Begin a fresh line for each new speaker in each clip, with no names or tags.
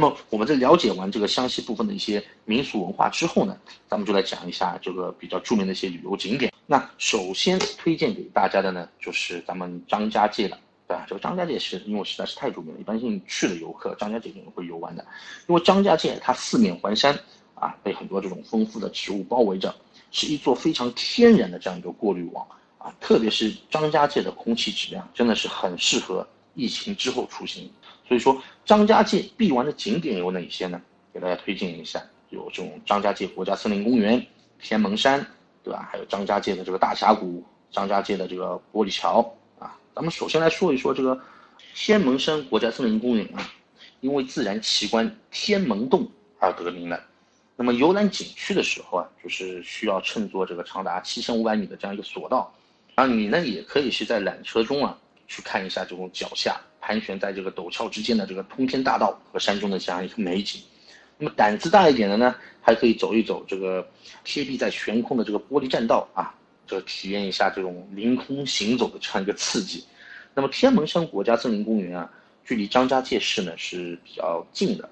那么我们在了解完这个湘西部分的一些民俗文化之后呢，咱们就来讲一下这个比较著名的一些旅游景点。那首先推荐给大家的呢，就是咱们张家界了，对吧？这个张家界是因为实在是太著名了，一般性去的游客张家界肯定会游玩的。因为张家界它四面环山啊，被很多这种丰富的植物包围着，是一座非常天然的这样一个过滤网啊。特别是张家界的空气质量真的是很适合疫情之后出行。所以说，张家界必玩的景点有哪些呢？给大家推荐一下，有这种张家界国家森林公园、天门山，对吧？还有张家界的这个大峡谷、张家界的这个玻璃桥啊。咱们首先来说一说这个天门山国家森林公园啊，因为自然奇观天门洞而得名的。那么游览景区的时候啊，就是需要乘坐这个长达七千五百米的这样一个索道，然后你呢也可以是在缆车中啊去看一下这种脚下。盘旋在这个陡峭之间的这个通天大道和山中的这样一个美景，那么胆子大一点的呢，还可以走一走这个贴壁在悬空的这个玻璃栈道啊，这体验一下这种凌空行走的这样一个刺激。那么天门山国家森林公园啊，距离张家界市呢是比较近的，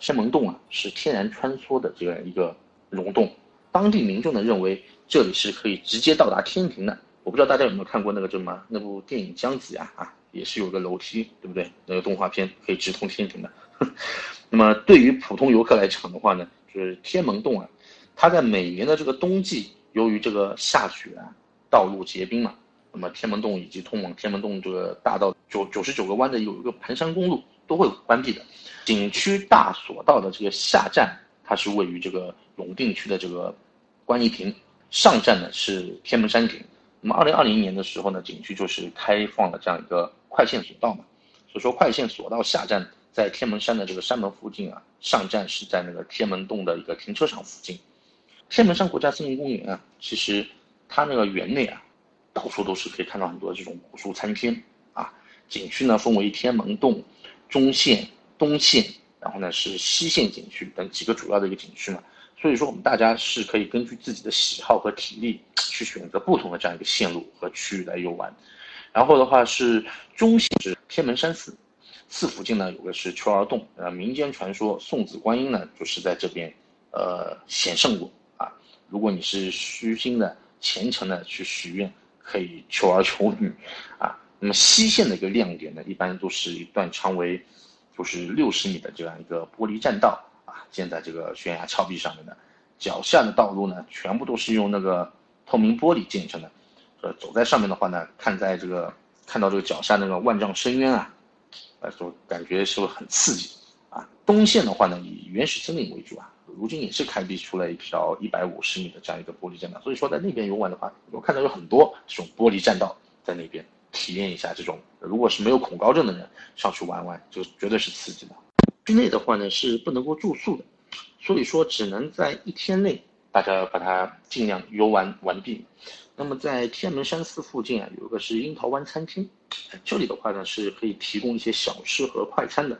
山门洞啊是天然穿梭的这样一个溶洞，当地民众呢认为这里是可以直接到达天庭的。我不知道大家有没有看过那个什么那部电影《姜子牙》啊？也是有个楼梯，对不对？那个动画片可以直通天庭的。那么对于普通游客来讲的话呢，就是天门洞啊，它在每年的这个冬季，由于这个下雪啊，道路结冰嘛，那么天门洞以及通往天门洞这个大道九九十九个弯的有一个盘山公路都会关闭的。景区大索道的这个下站，它是位于这个永定区的这个观音亭，上站呢是天门山顶。那么二零二零年的时候呢，景区就是开放了这样一个。快线索道嘛，所以说快线索道下站在天门山的这个山门附近啊，上站是在那个天门洞的一个停车场附近。天门山国家森林公园啊，其实它那个园内啊，到处都是可以看到很多这种古树参天啊。景区呢分为天门洞、中线、东线，然后呢是西线景区等几个主要的一个景区嘛。所以说我们大家是可以根据自己的喜好和体力去选择不同的这样一个线路和区域来游玩。然后的话是中线是天门山寺，寺附近呢有个是秋儿洞，呃，民间传说送子观音呢就是在这边，呃显圣过啊。如果你是虚心的、虔诚的去许愿，可以求儿求女，啊。那么西线的一个亮点呢，一般都是一段长为就是六十米的这样一个玻璃栈道啊，建在这个悬崖峭壁上面的，脚下的道路呢全部都是用那个透明玻璃建成的。呃，走在上面的话呢，看在这个看到这个脚下那个万丈深渊啊，呃，就感觉是不是很刺激啊。东线的话呢，以原始森林为主啊，如今也是开辟出了一条一百五十米的这样一个玻璃栈道。所以说在那边游玩的话，我看到有很多这种玻璃栈道在那边体验一下这种，如果是没有恐高症的人上去玩玩，就绝对是刺激的。区内的话呢是不能够住宿的，所以说只能在一天内大家把它尽量游玩完毕。那么在天门山寺附近啊，有个是樱桃湾餐厅，这里的话呢是可以提供一些小吃和快餐的。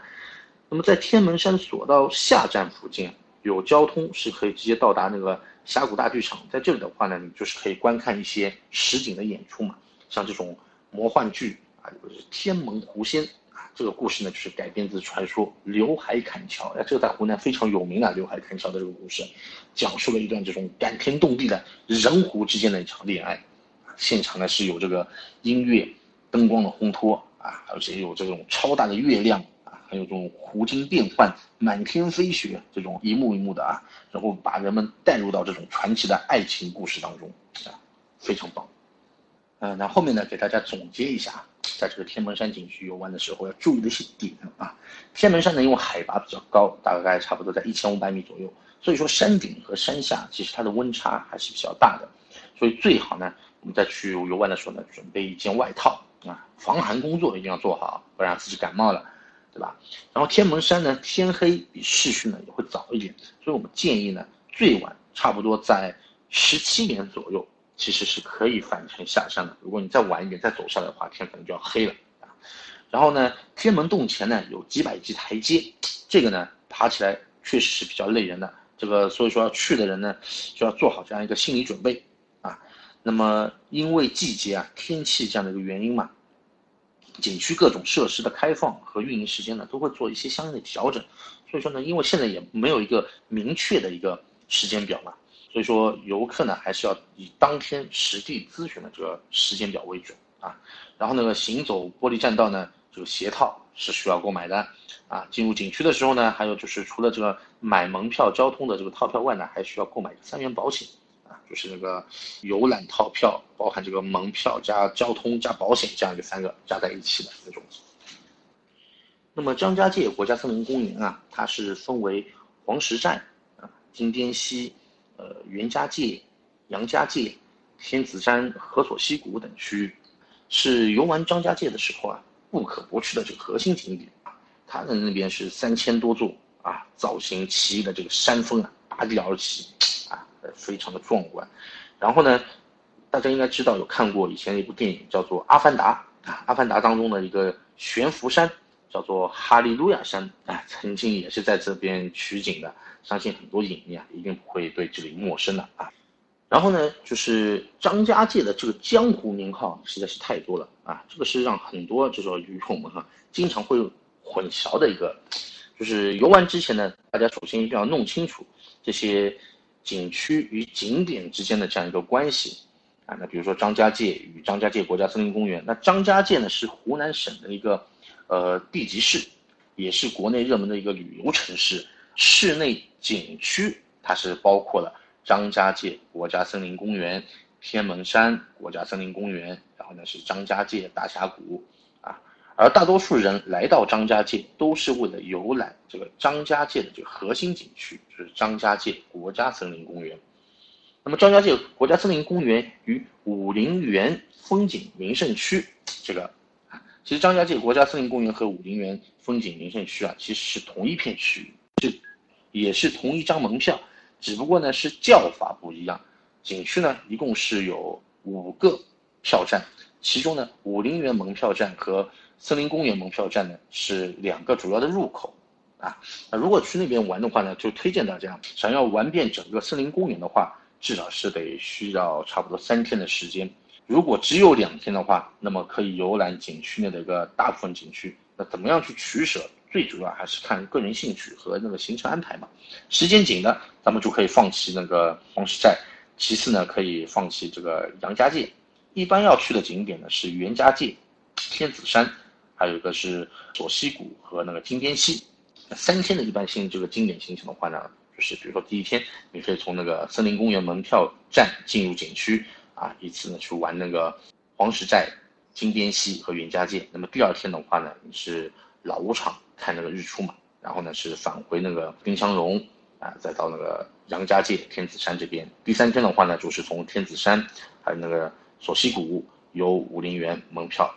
那么在天门山索道下站附近有交通是可以直接到达那个峡谷大剧场，在这里的话呢，你就是可以观看一些实景的演出嘛，像这种魔幻剧啊，就是天门狐仙。这个故事呢，就是改编自传说刘海砍樵。哎，这个在湖南非常有名的，刘海砍樵的这个故事，讲述了一段这种感天动地的人狐之间的一场恋爱。现场呢是有这个音乐、灯光的烘托啊，而且有这种超大的月亮啊，还有这种湖晶变幻、满天飞雪这种一幕一幕的啊，然后把人们带入到这种传奇的爱情故事当中啊，非常棒。嗯，那后面呢，给大家总结一下。在这个天门山景区游玩的时候要注意的一些点啊，天门山呢因为海拔比较高，大概差不多在一千五百米左右，所以说山顶和山下其实它的温差还是比较大的，所以最好呢我们在去游玩的时候呢准备一件外套啊，防寒工作一定要做好，不然自己感冒了，对吧？然后天门山呢天黑比市区呢也会早一点，所以我们建议呢最晚差不多在十七点左右。其实是可以返程下山的。如果你再晚一点再走下来的话，天可能就要黑了啊。然后呢，天门洞前呢有几百级台阶，这个呢爬起来确实是比较累人的。这个所以说要去的人呢就要做好这样一个心理准备啊。那么因为季节啊天气这样的一个原因嘛，景区各种设施的开放和运营时间呢，都会做一些相应的调整。所以说呢，因为现在也没有一个明确的一个时间表嘛，所以说游客呢还是要以当天实地咨询的这个时间表为准啊。然后那个行走玻璃栈道呢，这个鞋套是需要购买的啊。进入景区的时候呢，还有就是除了这个买门票、交通的这个套票外呢，还需要购买三元保险啊，就是那个游览套票包含这个门票加交通加保险这样一个三个加在一起的那种。那么张家界国家森林公园啊，它是分为黄石寨啊、金滇西、呃袁家界、杨家界、天子山、河索溪谷等区域，是游玩张家界的时候啊不可不去的这个核心景点。它的那边是三千多座啊，造型奇异的这个山峰啊拔地而起啊，非常的壮观。然后呢，大家应该知道有看过以前的一部电影叫做《阿凡达》啊，《阿凡达》当中的一个悬浮山。叫做哈利路亚山啊，曾经也是在这边取景的，相信很多影迷啊一定不会对这里陌生的啊。然后呢，就是张家界的这个江湖名号实在是太多了啊，这个是让很多这种鱼友们哈经常会混淆的一个，就是游玩之前呢，大家首先一定要弄清楚这些景区与景点之间的这样一个关系啊。那比如说张家界与张家界国家森林公园，那张家界呢是湖南省的一个。呃，地级市也是国内热门的一个旅游城市，室内景区它是包括了张家界国家森林公园、天门山国家森林公园，然后呢是张家界大峡谷啊。而大多数人来到张家界都是为了游览这个张家界的这个核心景区，就是张家界国家森林公园。那么张家界国家森林公园与武陵源风景名胜区这个。其实张家界国家森林公园和武陵源风景名胜区啊，其实是同一片区域，是也是同一张门票，只不过呢是叫法不一样。景区呢一共是有五个票站，其中呢武陵源门票站和森林公园门票站呢是两个主要的入口啊。那如果去那边玩的话呢，就推荐大家想要玩遍整个森林公园的话，至少是得需要差不多三天的时间。如果只有两天的话，那么可以游览景区内的一个大部分景区。那怎么样去取舍？最主要还是看个人兴趣和那个行程安排嘛。时间紧的，咱们就可以放弃那个黄石寨；其次呢，可以放弃这个杨家界。一般要去的景点呢是袁家界、天子山，还有一个是左溪谷和那个金鞭溪。三天的一般性这个经典行程的话呢，就是比如说第一天，你可以从那个森林公园门票站进入景区。啊，一次呢去玩那个黄石寨、金鞭溪和袁家界。那么第二天的话呢，你是老武场看那个日出嘛。然后呢是返回那个丁香榕啊，再到那个杨家界、天子山这边。第三天的话呢，就是从天子山还有那个索溪谷游武陵源门票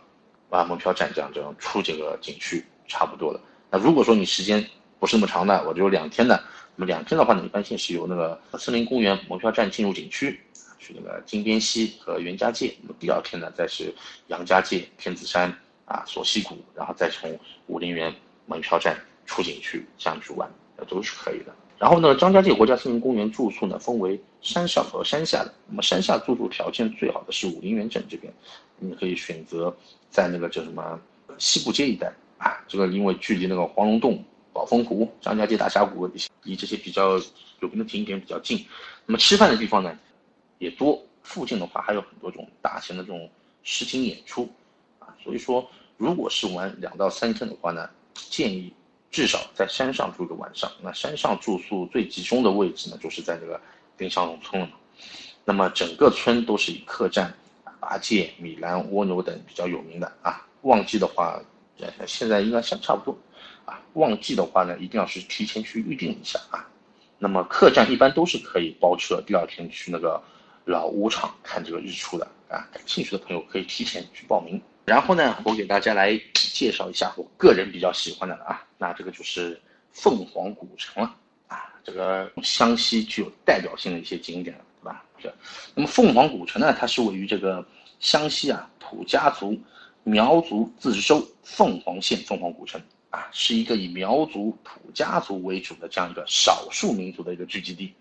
啊门票站这样这样出这个景区差不多了。那如果说你时间不是那么长的，我就两天的，那么两天的话呢，一般性是由那个森林公园门票站进入景区。去那个金边西和袁家界，那么第二天呢，再是杨家界、天子山啊、索溪谷，然后再从武陵源门票站出景区这样去玩，那都是可以的。然后呢，张家界国家森林公园住宿呢分为山上和山下的，那么山下住宿条件最好的是武陵源镇这边，你可以选择在那个叫什么西部街一带啊，这个因为距离那个黄龙洞、宝峰湖、张家界大峡谷离这些比较有名的景点比较近，那么吃饭的地方呢？也多，附近的话还有很多这种大型的这种实景演出，啊，所以说如果是玩两到三天的话呢，建议至少在山上住一个晚上。那山上住宿最集中的位置呢，就是在这个丁香农村了嘛。那么整个村都是以客栈、八戒、米兰、蜗牛等比较有名的啊。旺季的话，现在应该相差不多，啊，旺季的话呢，一定要是提前去预定一下啊。那么客栈一般都是可以包车，第二天去那个。老屋场看这个日出的啊，感兴趣的朋友可以提前去报名。然后呢，我给大家来介绍一下我个人比较喜欢的啊，那这个就是凤凰古城了啊，这个湘西具有代表性的一些景点，对吧？是。那么凤凰古城呢，它是位于这个湘西啊土家族苗族自治州凤凰县凤凰古城啊，是一个以苗族土家族为主的这样一个少数民族的一个聚集地。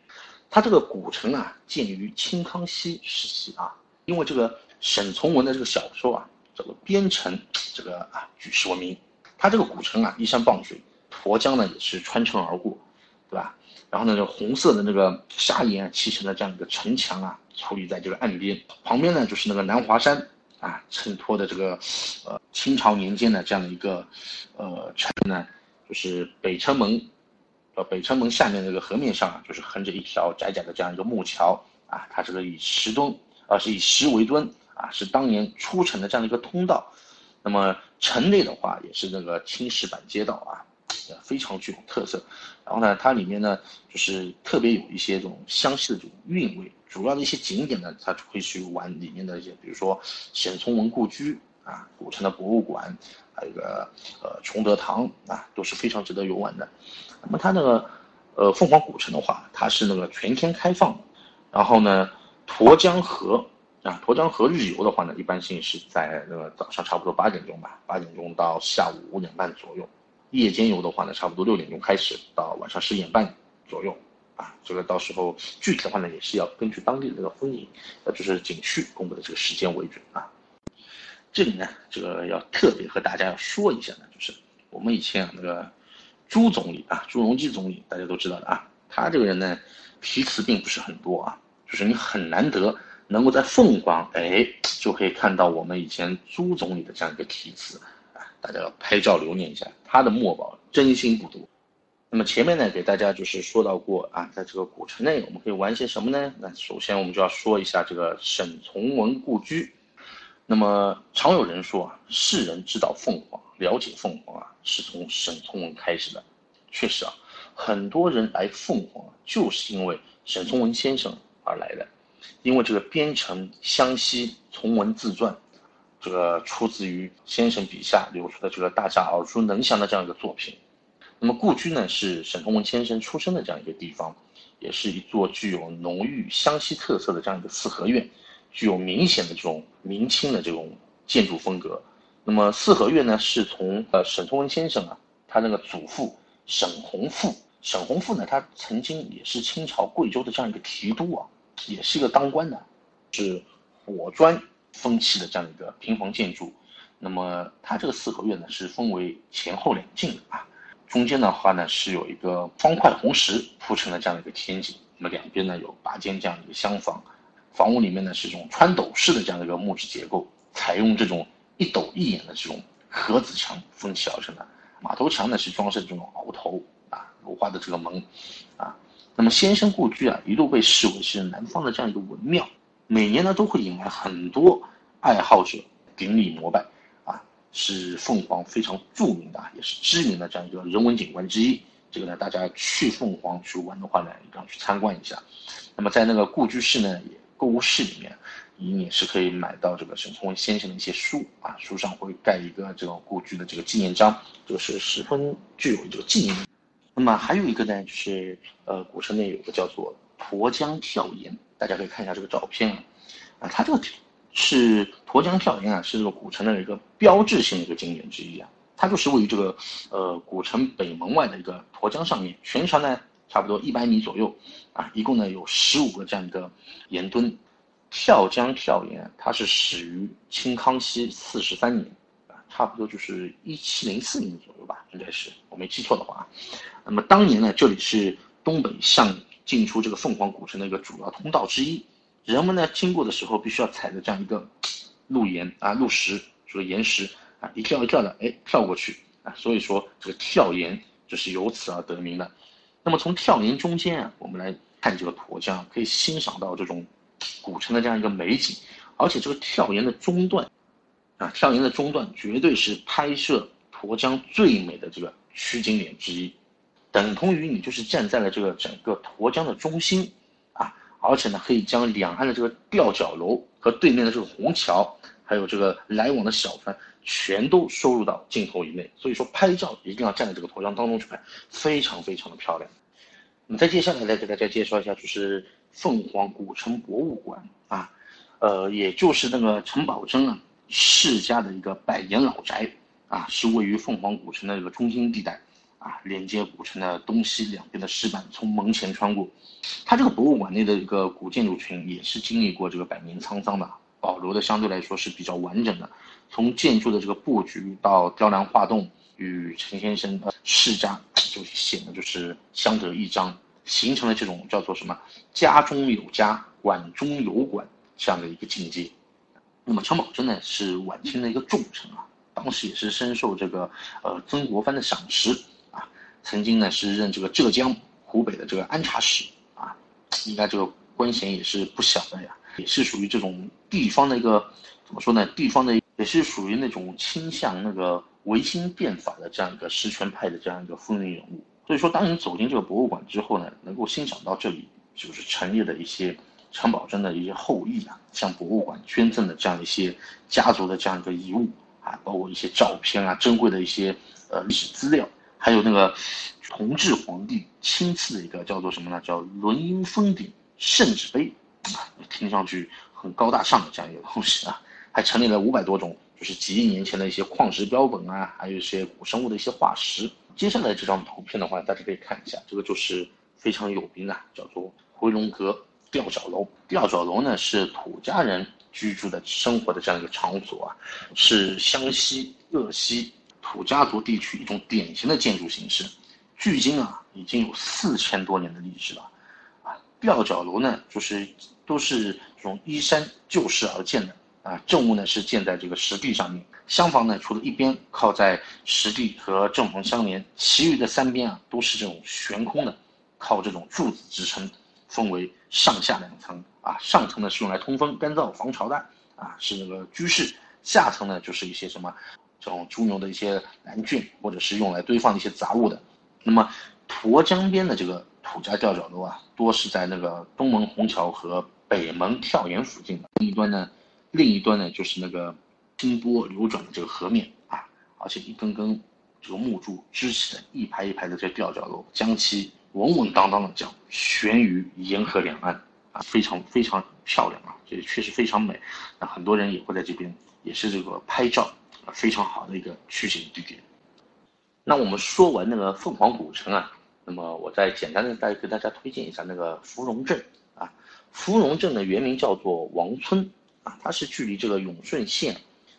它这个古城啊，建于清康熙时期啊，因为这个沈从文的这个小说啊，叫做《边城》，这个啊举世闻名。它这个古城啊依山傍水，沱江呢也是穿城而过，对吧？然后呢，这红色的那个砂岩砌成的这样一个城墙啊，矗立在这个岸边，旁边呢就是那个南华山啊，衬托的这个呃清朝年间的这样的一个呃城呢，就是北城门，呃北城门下面那个河面上啊，就是横着一条窄窄的这样一个木桥啊，它这个以石墩，啊是以石为墩啊，是当年出城的这样的一个通道。那么城内的话，也是那个青石板街道啊，非常具有特色。然后呢，它里面呢，就是特别有一些这种湘西的这种韵味。主要的一些景点呢，它会去玩里面的一些，比如说沈从文故居啊，古城的博物馆，还有一个呃崇德堂啊，都是非常值得游玩的。那么它那个呃凤凰古城的话，它是那个全天开放。然后呢，沱江河。啊，沱江河日游的话呢，一般性是在那个早上差不多八点钟吧，八点钟到下午五点半左右。夜间游的话呢，差不多六点钟开始，到晚上十点半左右。啊，这个到时候具体的话呢，也是要根据当地的这个风景，呃，就是景区公布的这个时间为准啊。这里呢，这个要特别和大家要说一下呢，就是我们以前啊那个朱总理啊，朱镕基总理，大家都知道的啊，他这个人呢，题词并不是很多啊，就是你很难得。能够在凤凰，哎，就可以看到我们以前朱总理的这样一个题词，啊，大家要拍照留念一下，他的墨宝真心不多。那么前面呢，给大家就是说到过啊，在这个古城内，我们可以玩些什么呢？那首先我们就要说一下这个沈从文故居。那么常有人说啊，世人知道凤凰，了解凤凰啊，是从沈从文开始的。确实啊，很多人来凤凰就是因为沈从文先生而来的。因为这个编成湘西从文自传，这个出自于先生笔下流出的这个大家耳熟能详的这样一个作品。那么故居呢，是沈从文先生出生的这样一个地方，也是一座具有浓郁湘西特色的这样一个四合院，具有明显的这种明清的这种建筑风格。那么四合院呢，是从呃沈从文先生啊，他那个祖父沈弘富，沈弘富呢，他曾经也是清朝贵州的这样一个提督啊。也是一个当官的，是火砖风气的这样一个平房建筑。那么它这个四合院呢是分为前后两进的啊，中间的话呢是有一个方块红石铺成的这样一个天井。那么两边呢有八间这样一个厢房，房屋里面呢是这种穿斗式的这样的一个木质结构，采用这种一斗一眼的这种盒子墙分砌而成的。马头墙呢是装饰这种鳌头啊，楼花的这个门啊。那么先生故居啊，一度被视为是南方的这样一个文庙，每年呢都会引来很多爱好者顶礼膜拜，啊，是凤凰非常著名的，也是知名的这样一个人文景观之一。这个呢，大家去凤凰去玩的话呢，一定要去参观一下。那么在那个故居室呢，也购物室里面，你也是可以买到这个沈从文先生的一些书啊，书上会盖一个这个故居的这个纪念章，这个是十分具有这个纪念。那么还有一个呢，就是呃，古城内有个叫做沱江跳岩，大家可以看一下这个照片啊，啊，它这个是沱江跳岩啊，是这个古城的一个标志性的一个景点之一啊，它就是位于这个呃古城北门外的一个沱江上面，全长呢差不多一百米左右啊，一共呢有十五个这样的岩墩，跳江跳岩它是始于清康熙四十三年。啊差不多就是一七零四年左右吧，应该是我没记错的话。那么当年呢，这里是东北向进出这个凤凰古城的一个主要通道之一。人们呢经过的时候，必须要踩着这样一个路岩啊、路石，这个岩石啊，一跳一跳的，哎，跳过去啊。所以说这个跳岩就是由此而得名的。那么从跳岩中间啊，我们来看这个沱江，可以欣赏到这种古城的这样一个美景，而且这个跳岩的中段。啊，跳岩的中段绝对是拍摄沱江最美的这个取景点之一，等同于你就是站在了这个整个沱江的中心，啊，而且呢可以将两岸的这个吊脚楼和对面的这个虹桥，还有这个来往的小船，全都收入到镜头以内。所以说拍照一定要站在这个沱江当中去拍，非常非常的漂亮。那么再接下来来给大家介绍一下，就是凤凰古城博物馆啊，呃，也就是那个陈宝箴啊。世家的一个百年老宅啊，是位于凤凰古城的一个中心地带啊，连接古城的东西两边的石板从门前穿过。它这个博物馆内的一个古建筑群也是经历过这个百年沧桑的，保留的相对来说是比较完整的。从建筑的这个布局到雕梁画栋，与陈先生的世家就显得就是相得益彰，形成了这种叫做什么“家中有家，馆中有馆”这样的一个境界。那么陈宝箴呢，是晚清的一个重臣啊，当时也是深受这个呃曾国藩的赏识啊，曾经呢是任这个浙江、湖北的这个安察使啊，应该这个官衔也是不小的呀，也是属于这种地方的一个怎么说呢？地方的。也是属于那种倾向那个维新变法的这样一个实权派的这样一个风云人物。所以说，当你走进这个博物馆之后呢，能够欣赏到这里就是陈列的一些陈宝箴的一些后裔啊，向博物馆捐赠的这样一些家族的这样一个遗物啊，包括一些照片啊，珍贵的一些呃历史资料，还有那个同治皇帝亲赐的一个叫做什么呢？叫轮缨封顶圣旨碑，听上去很高大上的这样一个东西啊。还陈列了五百多种，就是几亿年前的一些矿石标本啊，还有一些古生物的一些化石。接下来这张图片的话，大家可以看一下，这个就是非常有名的，叫做回龙阁吊脚楼。吊脚楼呢是土家人居住的生活的这样一个场所啊，是湘西鄂西土家族地区一种典型的建筑形式，距今啊已经有四千多年的历史了。啊，吊脚楼呢就是都是这种依山就势而建的。啊，正屋呢是建在这个石地上面，厢房呢除了一边靠在石地和正房相连，其余的三边啊都是这种悬空的，靠这种柱子支撑，分为上下两层啊。上层呢是用来通风、干燥、防潮的啊，是那个居室；下层呢就是一些什么这种猪牛的一些栏圈，或者是用来堆放一些杂物的。那么沱江边的这个土家吊脚楼啊，多是在那个东门虹桥和北门跳岩附近的另一端呢。另一端呢，就是那个清波流转的这个河面啊，而且一根根这个木柱支起的一排一排的这吊脚楼，将其稳稳当当的这样悬于沿河两岸啊，非常非常漂亮啊，这确实非常美。那很多人也会在这边，也是这个拍照啊，非常好的一个取景地点。那我们说完那个凤凰古城啊，那么我再简单的再给大家推荐一下那个芙蓉镇，芙蓉镇的原名叫做王村。啊，它是距离这个永顺县，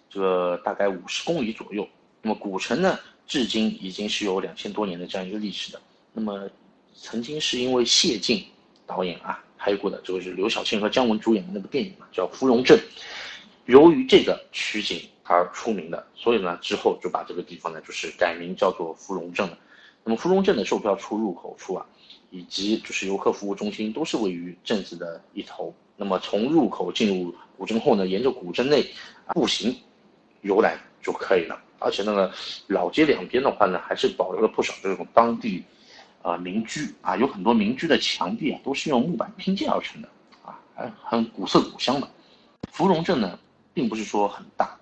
这个大概五十公里左右。那么古城呢，至今已经是有两千多年的这样一个历史的。那么，曾经是因为谢晋导演啊拍过的，这个是刘晓庆和姜文主演的那部电影嘛，叫《芙蓉镇》，由于这个取景而出名的，所以呢之后就把这个地方呢就是改名叫做芙蓉镇了。那么芙蓉镇的售票处入口处啊，以及就是游客服务中心都是位于镇子的一头。那么从入口进入古镇后呢，沿着古镇内步行游览就可以了。而且那个老街两边的话呢，还是保留了不少这种当地啊民居啊，有很多民居的墙壁啊都是用木板拼接而成的啊，还很古色古香的。芙蓉镇呢，并不是说很大，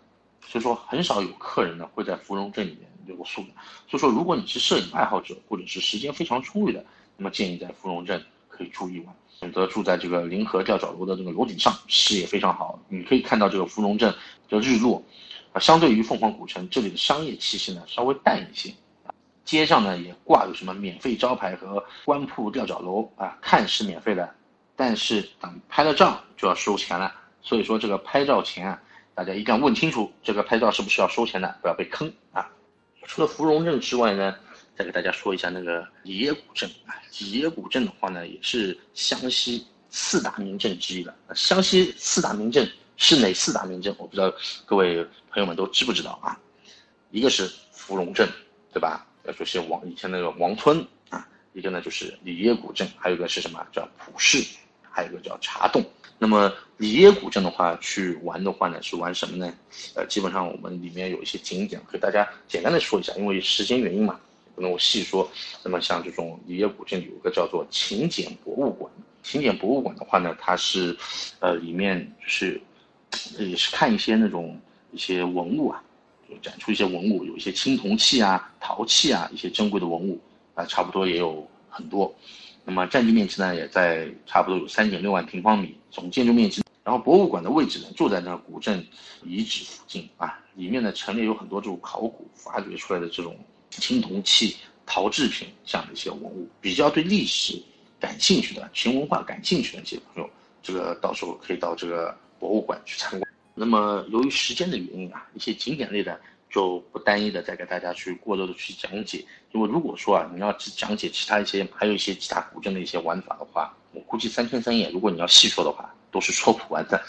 所以说很少有客人呢会在芙蓉镇里面留宿的。所以说，如果你是摄影爱好者或者是时间非常充裕的，那么建议在芙蓉镇可以住一晚。选择住在这个临河吊脚楼的这个楼顶上，视野非常好，你可以看到这个芙蓉镇的日落。啊，相对于凤凰古城，这里的商业气息呢稍微淡一些。街上呢也挂有什么免费招牌和官铺吊脚楼啊，看是免费的，但是等拍了照就要收钱了。所以说这个拍照前啊，大家一定要问清楚这个拍照是不是要收钱的，不要被坑啊。除了芙蓉镇之外呢？再给大家说一下那个里耶古镇啊，里耶古镇的话呢，也是湘西四大名镇之一了。湘西四大名镇是哪四大名镇？我不知道各位朋友们都知不知道啊？一个是芙蓉镇，对吧？要说是王以前那个王村啊，一个呢就是里耶古镇，还有一个是什么叫普市，还有一个叫茶洞。那么里耶古镇的话，去玩的话呢，是玩什么呢？呃，基本上我们里面有一些景点，给大家简单的说一下，因为时间原因嘛。不能我细说。那么像这种里耶古镇有个叫做秦简博物馆。秦简博物馆的话呢，它是，呃，里面就是也是看一些那种一些文物啊，就展出一些文物，有一些青铜器啊、陶器啊，一些珍贵的文物啊，差不多也有很多。那么占地面积呢，也在差不多有三点六万平方米，总建筑面积。然后博物馆的位置呢，就在那古镇遗址附近啊，里面呢陈列有很多这种考古发掘出来的这种。青铜器、陶制品这样的一些文物，比较对历史感兴趣的、秦文化感兴趣的一些朋友，这个到时候可以到这个博物馆去参观。那么由于时间的原因啊，一些景点类的就不单一的再给大家去过多的去讲解，因为如果说啊你要去讲解其他一些还有一些其他古镇的一些玩法的话，我估计三天三夜如果你要细说的话都是说不完的。